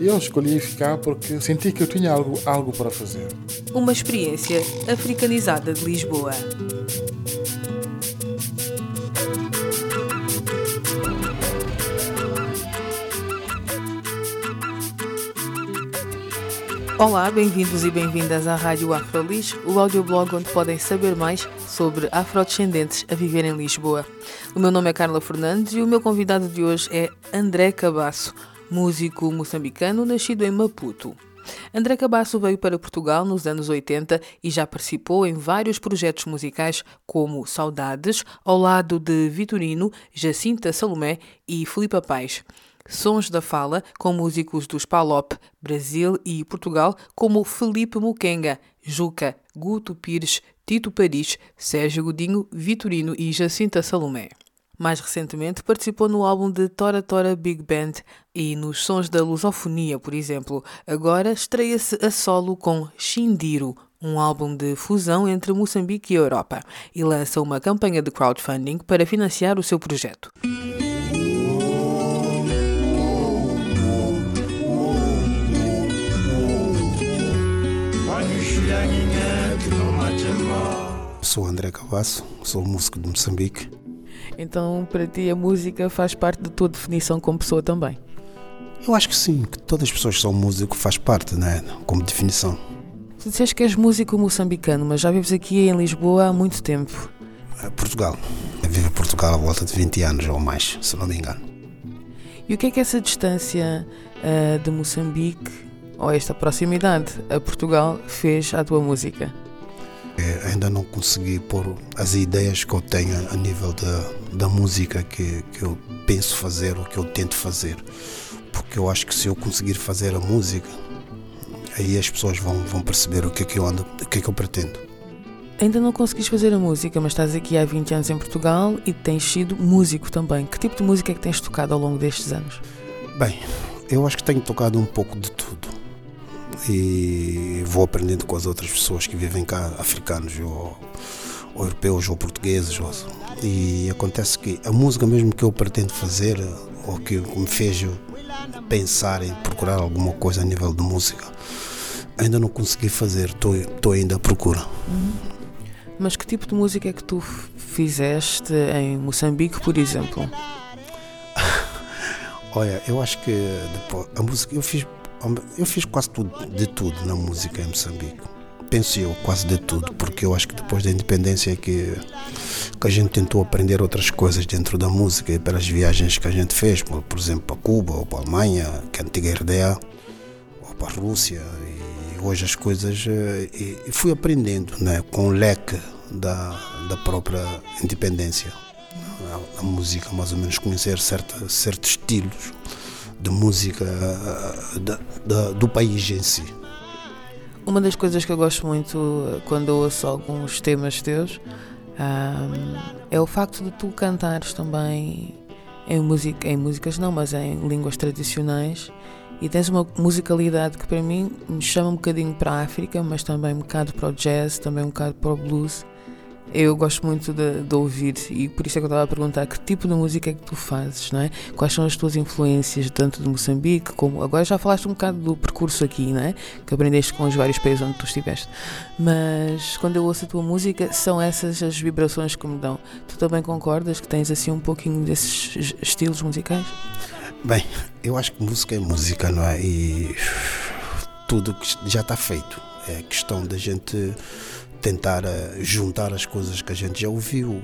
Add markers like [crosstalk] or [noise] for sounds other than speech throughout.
Eu escolhi ficar porque senti que eu tinha algo, algo para fazer. Uma experiência africanizada de Lisboa. Olá, bem-vindos e bem-vindas à Rádio Afrolis, o audioblog onde podem saber mais sobre afrodescendentes a viver em Lisboa. O meu nome é Carla Fernandes e o meu convidado de hoje é André Cabasso, músico moçambicano nascido em Maputo. André Cabasso veio para Portugal nos anos 80 e já participou em vários projetos musicais como Saudades, ao lado de Vitorino, Jacinta Salomé e Filipe Paz. Sons da Fala, com músicos dos Palop, Brasil e Portugal, como Felipe Muquenga, Juca, Guto Pires, Tito Paris, Sérgio Godinho, Vitorino e Jacinta Salomé. Mais recentemente participou no álbum de Tora Tora Big Band e nos Sons da Lusofonia, por exemplo. Agora estreia-se a solo com Xindiro, um álbum de fusão entre Moçambique e Europa, e lança uma campanha de crowdfunding para financiar o seu projeto. Sou André Cavasso, sou músico de Moçambique. Então, para ti, a música faz parte da tua definição como pessoa também? Eu acho que sim, que todas as pessoas que são músicos faz parte, né? Como definição. Tu disseste que és músico moçambicano, mas já vives aqui em Lisboa há muito tempo. É, Portugal. Eu vivo em Portugal há volta de 20 anos ou mais, se não me engano. E o que é que essa distância uh, de Moçambique, ou esta proximidade a Portugal, fez à tua música? É, ainda não consegui pôr as ideias que eu tenho a nível da, da música que, que eu penso fazer ou que eu tento fazer. Porque eu acho que se eu conseguir fazer a música, aí as pessoas vão, vão perceber o que é que eu ando, o que é que eu pretendo. Ainda não conseguiste fazer a música, mas estás aqui há 20 anos em Portugal e tens sido músico também. Que tipo de música é que tens tocado ao longo destes anos? Bem, eu acho que tenho tocado um pouco de tudo e vou aprendendo com as outras pessoas que vivem cá, africanos ou, ou europeus ou portugueses. Ou, e acontece que a música mesmo que eu pretendo fazer ou que me fez pensar em procurar alguma coisa a nível de música, ainda não consegui fazer, estou ainda à procura. Uhum. Mas que tipo de música é que tu fizeste em Moçambique, por exemplo? [laughs] Olha, eu acho que depois, a música eu fiz eu fiz quase tudo, de tudo na música em Moçambique. Penso eu, quase de tudo, porque eu acho que depois da independência é que, que a gente tentou aprender outras coisas dentro da música e pelas viagens que a gente fez, por, por exemplo, para Cuba ou para a Alemanha, que é a antiga RDA, ou para a Rússia. E hoje as coisas. Eh, e, e fui aprendendo né, com o leque da, da própria independência. A, a música, mais ou menos, conhecer certa, certos estilos de música do país em si. Uma das coisas que eu gosto muito quando ouço alguns temas teus um, é o facto de tu cantares também em, música, em músicas, não, mas em línguas tradicionais e tens uma musicalidade que para mim me chama um bocadinho para a África, mas também um bocado para o jazz, também um bocado para o blues. Eu gosto muito de, de, ouvir e por isso é que eu estava a perguntar que tipo de música é que tu fazes, não é? Quais são as tuas influências, tanto de Moçambique como. Agora já falaste um bocado do percurso aqui, não é? Que aprendeste com os vários países onde tu estiveste. Mas quando eu ouço a tua música, são essas as vibrações que me dão. Tu também concordas que tens assim um pouquinho desses estilos musicais? Bem, eu acho que música é música, não é? E tudo que já está feito. É questão da gente tentar eh, juntar as coisas que a gente já ouviu, ou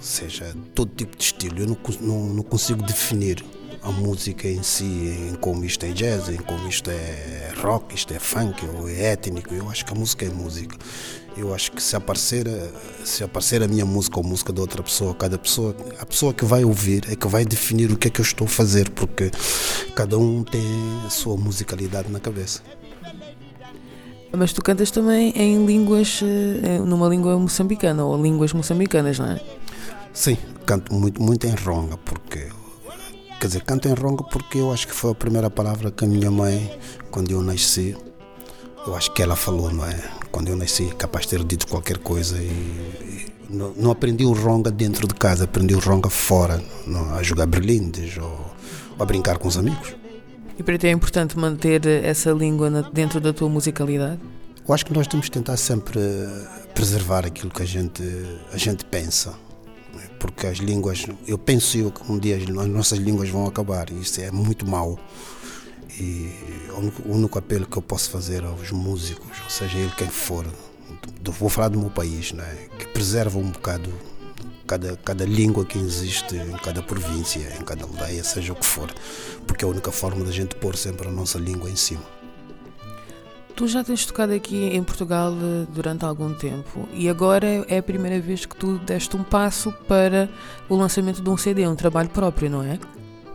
seja, todo tipo de estilo. Eu não, não, não consigo definir a música em si, em como isto é jazz, em como isto é rock, isto é funk ou é étnico. Eu acho que a música é música. Eu acho que se aparecer, eh, se aparecer a minha música ou a música de outra pessoa, cada pessoa, a pessoa que vai ouvir é que vai definir o que é que eu estou a fazer, porque cada um tem a sua musicalidade na cabeça. Mas tu cantas também em línguas, eh, numa língua moçambicana, ou línguas moçambicanas, não é? Sim, canto muito, muito em ronga, porque. Quer dizer, canto em ronga porque eu acho que foi a primeira palavra que a minha mãe, quando eu nasci, eu acho que ela falou, não é? Quando eu nasci, capaz de ter dito qualquer coisa e, e não, não, aprendi o ronga dentro de casa, aprendi o ronga fora, não, a jogar berlindes ou, ou a brincar com os amigos. E para ti é importante manter essa língua dentro da tua musicalidade? Eu acho que nós temos que tentar sempre preservar aquilo que a gente, a gente pensa. Porque as línguas, eu penso eu que um dia as nossas línguas vão acabar e isso é muito mau. E o único apelo que eu posso fazer aos músicos, ou seja ele quem for, vou falar do meu país, né, que preserva um bocado cada, cada língua que existe em cada província, em cada aldeia, seja o que for, porque é a única forma da gente pôr sempre a nossa língua em cima. Tu já tens tocado aqui em Portugal eh, durante algum tempo e agora é a primeira vez que tu deste um passo para o lançamento de um CD, um trabalho próprio, não é?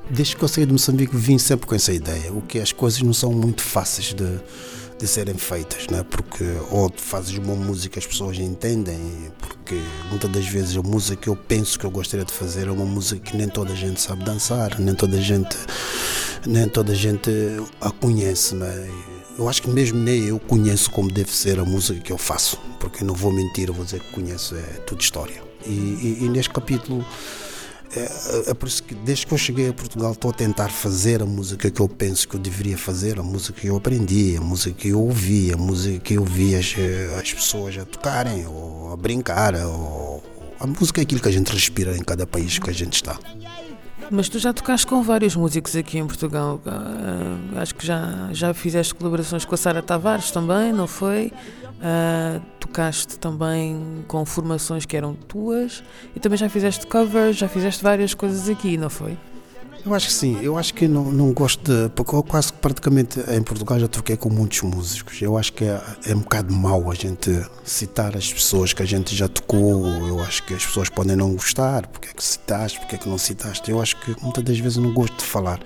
Desde que eu saí de Moçambique vim sempre com essa ideia, o que as coisas não são muito fáceis de, de serem feitas, né? porque ou fazes uma música as pessoas entendem, porque muitas das vezes a música que eu penso que eu gostaria de fazer é uma música que nem toda a gente sabe dançar, nem toda a gente, nem toda a gente a conhece. Né? Eu acho que mesmo nem eu conheço como deve ser a música que eu faço, porque não vou mentir, vou dizer que conheço, é tudo história. e, e, e neste capítulo é, é, que desde que eu cheguei a Portugal estou a tentar fazer a música que eu penso que eu deveria fazer, a música que eu aprendi, a música que eu ouvi, a música que eu vi as, as pessoas a tocarem ou a brincar. Ou, a música é aquilo que a gente respira em cada país que a gente está. Mas tu já tocaste com vários músicos aqui em Portugal. Uh, acho que já, já fizeste colaborações com a Sara Tavares também, não foi? Uh, tocaste também com formações que eram tuas e também já fizeste covers, já fizeste várias coisas aqui, não foi? Eu acho que sim, eu acho que não, não gosto de. Porque eu quase praticamente em Portugal já troquei com muitos músicos. Eu acho que é, é um bocado mau a gente citar as pessoas que a gente já tocou. Eu acho que as pessoas podem não gostar, porque é que citaste, porque é que não citaste. Eu acho que muitas das vezes eu não gosto de falar.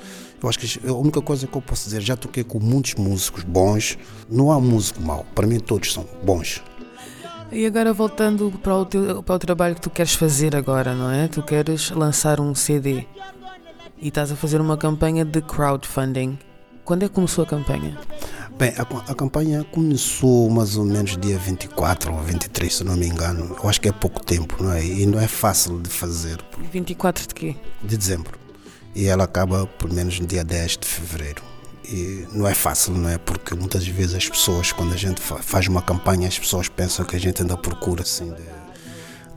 Eu acho que a única coisa que eu posso dizer, já toquei com muitos músicos bons, não há músico mau, para mim todos são bons. E agora voltando para o, teu, para o trabalho que tu queres fazer agora, não é? Tu queres lançar um CD e estás a fazer uma campanha de crowdfunding. Quando é que começou a campanha? Bem, a, a, campanha começou mais ou menos dia 24 ou 23, se não me engano. Eu acho que é pouco tempo, não é? E não é fácil de fazer. 24 de quê? De dezembro e ela acaba pelo menos no dia 10 de fevereiro. E não é fácil, não é? Porque muitas vezes as pessoas, quando a gente faz uma campanha, as pessoas pensam que a gente anda à procura assim de,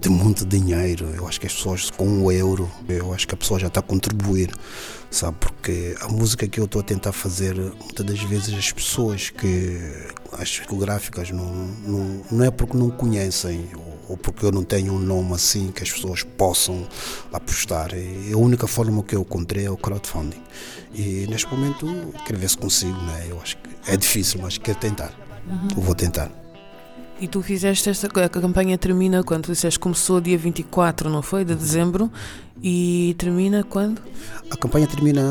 de muito dinheiro. Eu acho que as pessoas com um euro, eu acho que a pessoa já está a contribuir, sabe? Porque a música que eu estou a tentar fazer, muitas das vezes as pessoas que as discográficas não, não, não é porque não conhecem ou porque eu não tenho um nome assim que as pessoas possam apostar. E a única forma que eu encontrei é o crowdfunding. E neste momento quero ver se consigo, né? Eu acho que é difícil, mas quero tentar. Uhum. Vou tentar. E tu fizeste esta a campanha termina quando tu disseste começou dia 24, não foi? De dezembro e termina quando? A campanha termina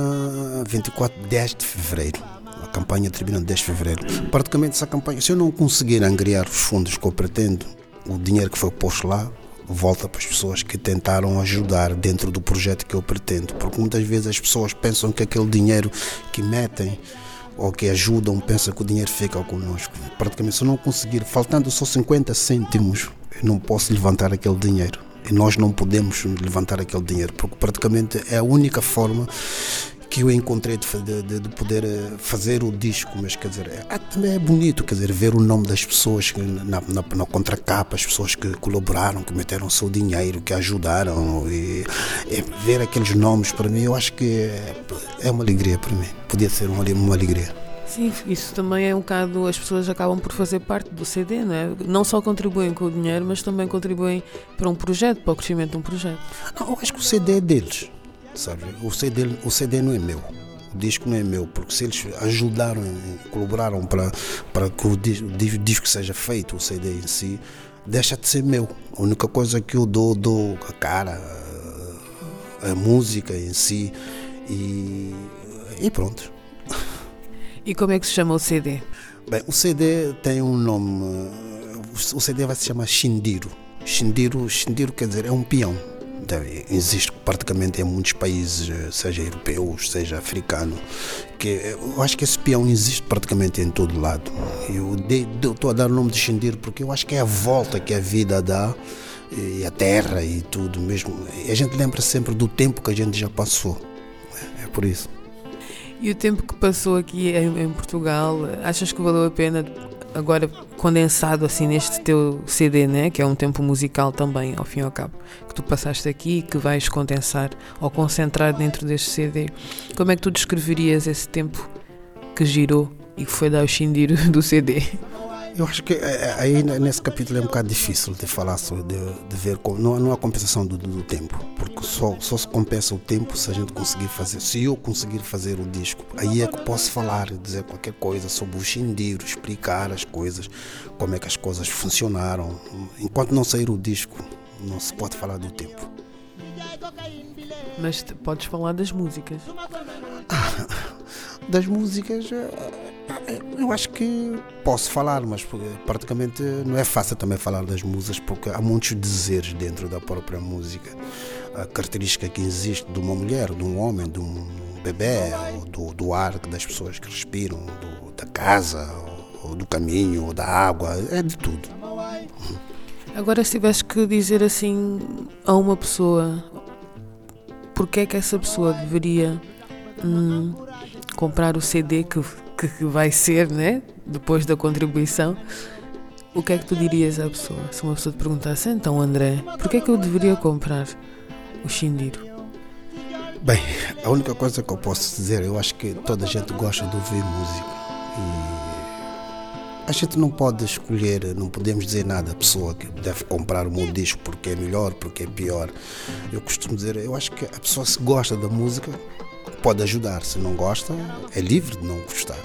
24 10 de fevereiro. A campanha termina 10 de fevereiro. Praticamente essa campanha, se eu não conseguir angriar os fundos que eu pretendo, o dinheiro que foi posto lá volta para as pessoas que tentaram ajudar dentro do projeto que eu pretendo, porque muitas vezes as pessoas pensam que aquele dinheiro que metem ou que ajudam, pensam que o dinheiro fica conosco. Praticamente, se eu não conseguir, faltando só 50 cêntimos, eu não posso levantar aquele dinheiro. E nós não podemos levantar aquele dinheiro, porque praticamente é a única forma que eu encontrei de, de, de, poder eh, fazer o disco, mas quer dizer, é, também é bonito, quer dizer, ver o nome das pessoas na, na, na contracapa, as pessoas que colaboraram, que meteram o seu dinheiro, que ajudaram, e, e, ver aqueles nomes para mim, eu acho que é, é uma alegria para mim, podia ser uma, uma alegria. Sim, isso também é um bocado, as pessoas acabam por fazer parte do CD, não é? Não só contribuem com o dinheiro, mas também contribuem para um projeto, para o crescimento de um projeto. Não, eu acho que o CD é deles sabe? O CD, o CD não é meu. O disco não é meu, porque se eles ajudaram, colaboraram para, para que o disco, o disco seja feito, o CD em si, deixa de ser meu. A única coisa que eu dou, dou a cara, a, a música em si e, e pronto. E como é que se chama o CD? Bem, o CD tem um nome. O CD vai se chamar Shindiro. Shindiro, Shindiro quer dizer, é um peão. Existe praticamente em muitos países, seja europeus, seja africano, que eu acho que esse peão existe praticamente em todo lado. Eu estou a dar o nome de Shindiro porque eu acho que é a volta que a vida dá e a terra e tudo mesmo. E a gente lembra sempre do tempo que a gente já passou. É por isso. E o tempo que passou aqui em, em Portugal, achas que valeu a pena agora condensado assim neste teu CD, né? que é um tempo musical também, ao fim e ao cabo, que tu passaste aqui e que vais condensar ou concentrar dentro deste CD. Como é que tu descreverias esse tempo que girou e que foi dar o xindir [laughs] do CD? Eu acho que é, é, aí nesse capítulo é um bocado difícil de falar sobre, de, de ver como, não, não há compensação do, do, tempo, porque só, só se compensa o tempo se a gente conseguir fazer, se eu conseguir fazer o disco, aí é que posso falar, dizer qualquer coisa sobre o xindir, explicar as coisas, como é que as coisas funcionaram. Enquanto não sair o disco, não se pode falar do tempo. Mas podes falar das músicas. [laughs] das músicas eh, eu acho que posso falar, mas praticamente não é fácil também falar das músicas porque há muitos dizeres dentro da própria música. A característica que existe de uma mulher, de um homem, de um bebê, do, do ar das pessoas que respiram, do, da casa, ou do caminho, ou da água, é de tudo. Agora, se tivesse que dizer assim a uma pessoa, porque é que essa pessoa deveria hum, comprar o CD que que vai ser, né? Depois da contribuição. O que é que tu dirias à pessoa? Se uma pessoa te perguntasse, então André, porquê é que eu deveria comprar o Xindiro? Bem, a única coisa que eu posso dizer, eu acho que toda a gente gosta de ouvir música e a gente não pode escolher, não podemos dizer nada à pessoa que deve comprar o meu disco porque é melhor, porque é pior. Eu costumo dizer, eu acho que a pessoa se gosta da música, pode ajudar. Se não gosta, é livre de não gostar.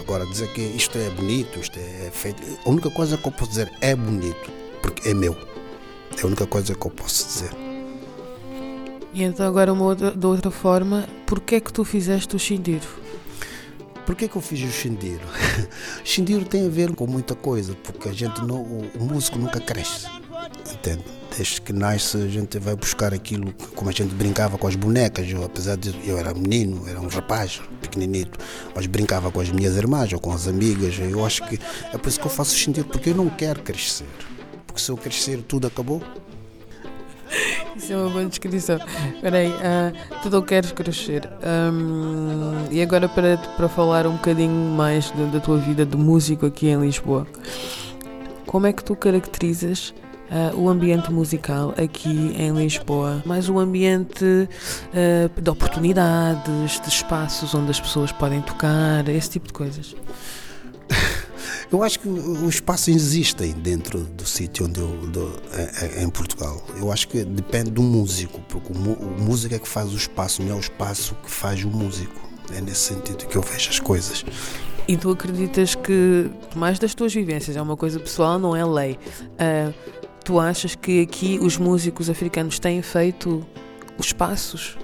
Agora, dizer que isto é bonito, isto é feito. A única coisa que eu posso dizer é bonito, porque é meu. É a única coisa que eu posso dizer. E então, agora, uma outra, de outra forma, porquê é que tu fizeste o Xindiro? Porquê que eu fiz o Xindiro? [laughs] Xindiro tem a ver com muita coisa, porque a gente não, o, o músico nunca cresce, entende? Desde que nasce a gente vai buscar aquilo como a gente brincava com as bonecas. Eu, apesar de eu era menino, era um rapaz pequeninito, mas brincava com as minhas irmãs ou com as amigas. Eu acho que é por isso que eu faço sentido, porque eu não quero crescer. Porque se eu crescer, tudo acabou. [laughs] Isso é uma boa descrição. Espera aí, uh, tu não queres crescer. Um, e agora para, para falar um bocadinho mais da, da tua vida de músico aqui em Lisboa. Como é que tu caracterizas uh, o ambiente musical aqui em Lisboa, mais um ambiente uh, de oportunidades, de espaços onde as pessoas podem tocar, esse tipo de coisas. [laughs] Eu acho que os espaços existem dentro do sítio onde eu do, é, é, em Portugal. Eu acho que depende do músico, porque o, o músico é que faz o espaço, não é o espaço que faz o músico. É nesse sentido que eu vejo as coisas. E tu acreditas que, mais das tuas vivências, é uma coisa pessoal, não é lei. Uh, Tu achas que aqui os músicos africanos têm feito os passos?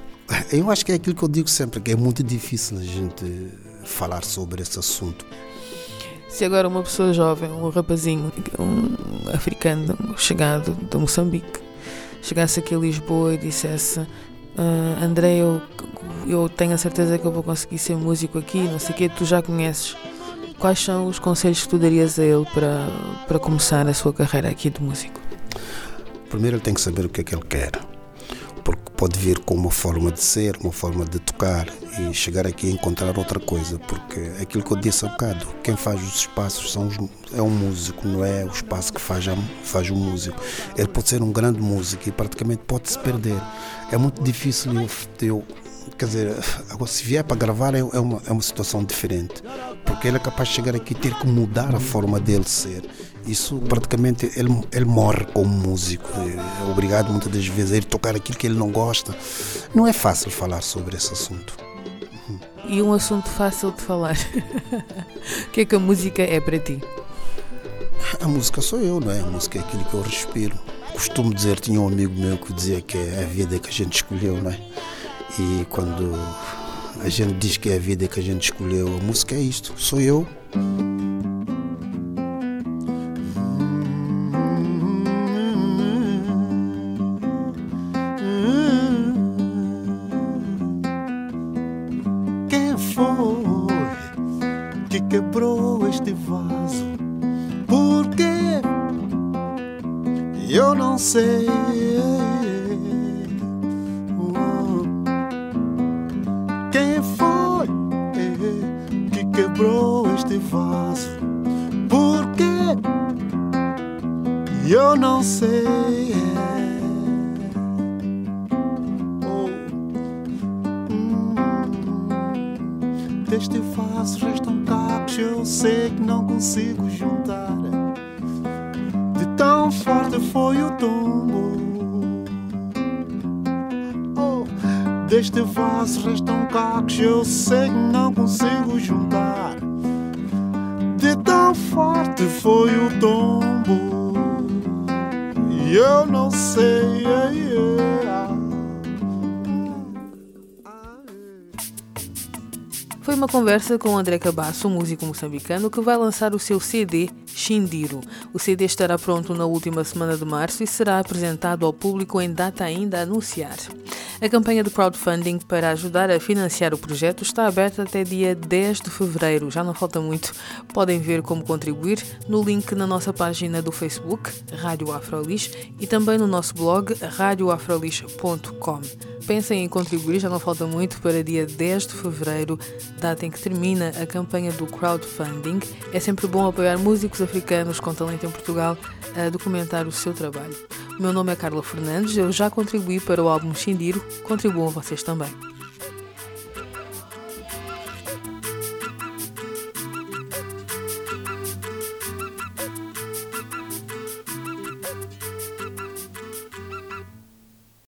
Eu acho que é aquilo que eu digo sempre, que é muito difícil a gente falar sobre esse assunto. Se agora uma pessoa jovem, um rapazinho, um africano chegado de Moçambique, chegasse aqui a Lisboa e dissesse uh, André, eu, eu tenho a certeza que eu vou conseguir ser músico aqui, não sei o quê, tu já conheces. Quais são os conselhos que tu darias a ele para, para começar a sua carreira aqui de músico? Primeiro ele tem que saber o que é que ele quer, porque pode vir com uma forma de ser, uma forma de tocar e chegar aqui a encontrar outra coisa, porque aquilo que eu disse há bocado, quem faz os espaços são os, é um músico, não é o espaço que faz, faz o músico. Ele pode ser um grande músico e praticamente pode se perder. É muito difícil eu, eu quer dizer, agora se vier para gravar é, é uma, é uma situação diferente, porque ele é capaz de chegar aqui e ter que mudar a forma dele ser isso praticamente ele, ele morre como músico. É obrigado muitas das vezes a ir tocar aquilo que ele não gosta. Não é fácil falar sobre esse assunto. E um assunto fácil de falar. [laughs] o que é que a música é para ti? A música sou eu, não é? A música é aquilo que eu respiro. Costumo dizer, tinha um amigo meu que dizia que é a vida que a gente escolheu, não é? E quando a gente diz que é a vida que a gente escolheu, a música é isto, sou eu. Eu não sei. Oh. Hum. Deste vaso restam cacos, eu sei que não consigo juntar. De tão forte foi o tombo. Oh, deste vaso restam cacos, eu sei que não consigo juntar. De tão forte foi o tombo. Eu não sei. Yeah, yeah. Foi uma conversa com André Cabasso, um músico moçambicano que vai lançar o seu CD Xindiro. O CD estará pronto na última semana de março e será apresentado ao público em data ainda a anunciar. A campanha de crowdfunding para ajudar a financiar o projeto está aberta até dia 10 de fevereiro, já não falta muito. Podem ver como contribuir no link na nossa página do Facebook, Rádio Afrolis, e também no nosso blog, radioafrolis.com. Pensem em contribuir, já não falta muito para dia 10 de fevereiro, data em que termina a campanha do crowdfunding. É sempre bom apoiar músicos africanos com talento em Portugal a documentar o seu trabalho. Meu nome é Carla Fernandes, eu já contribuí para o álbum Xindiro, contribuam vocês também.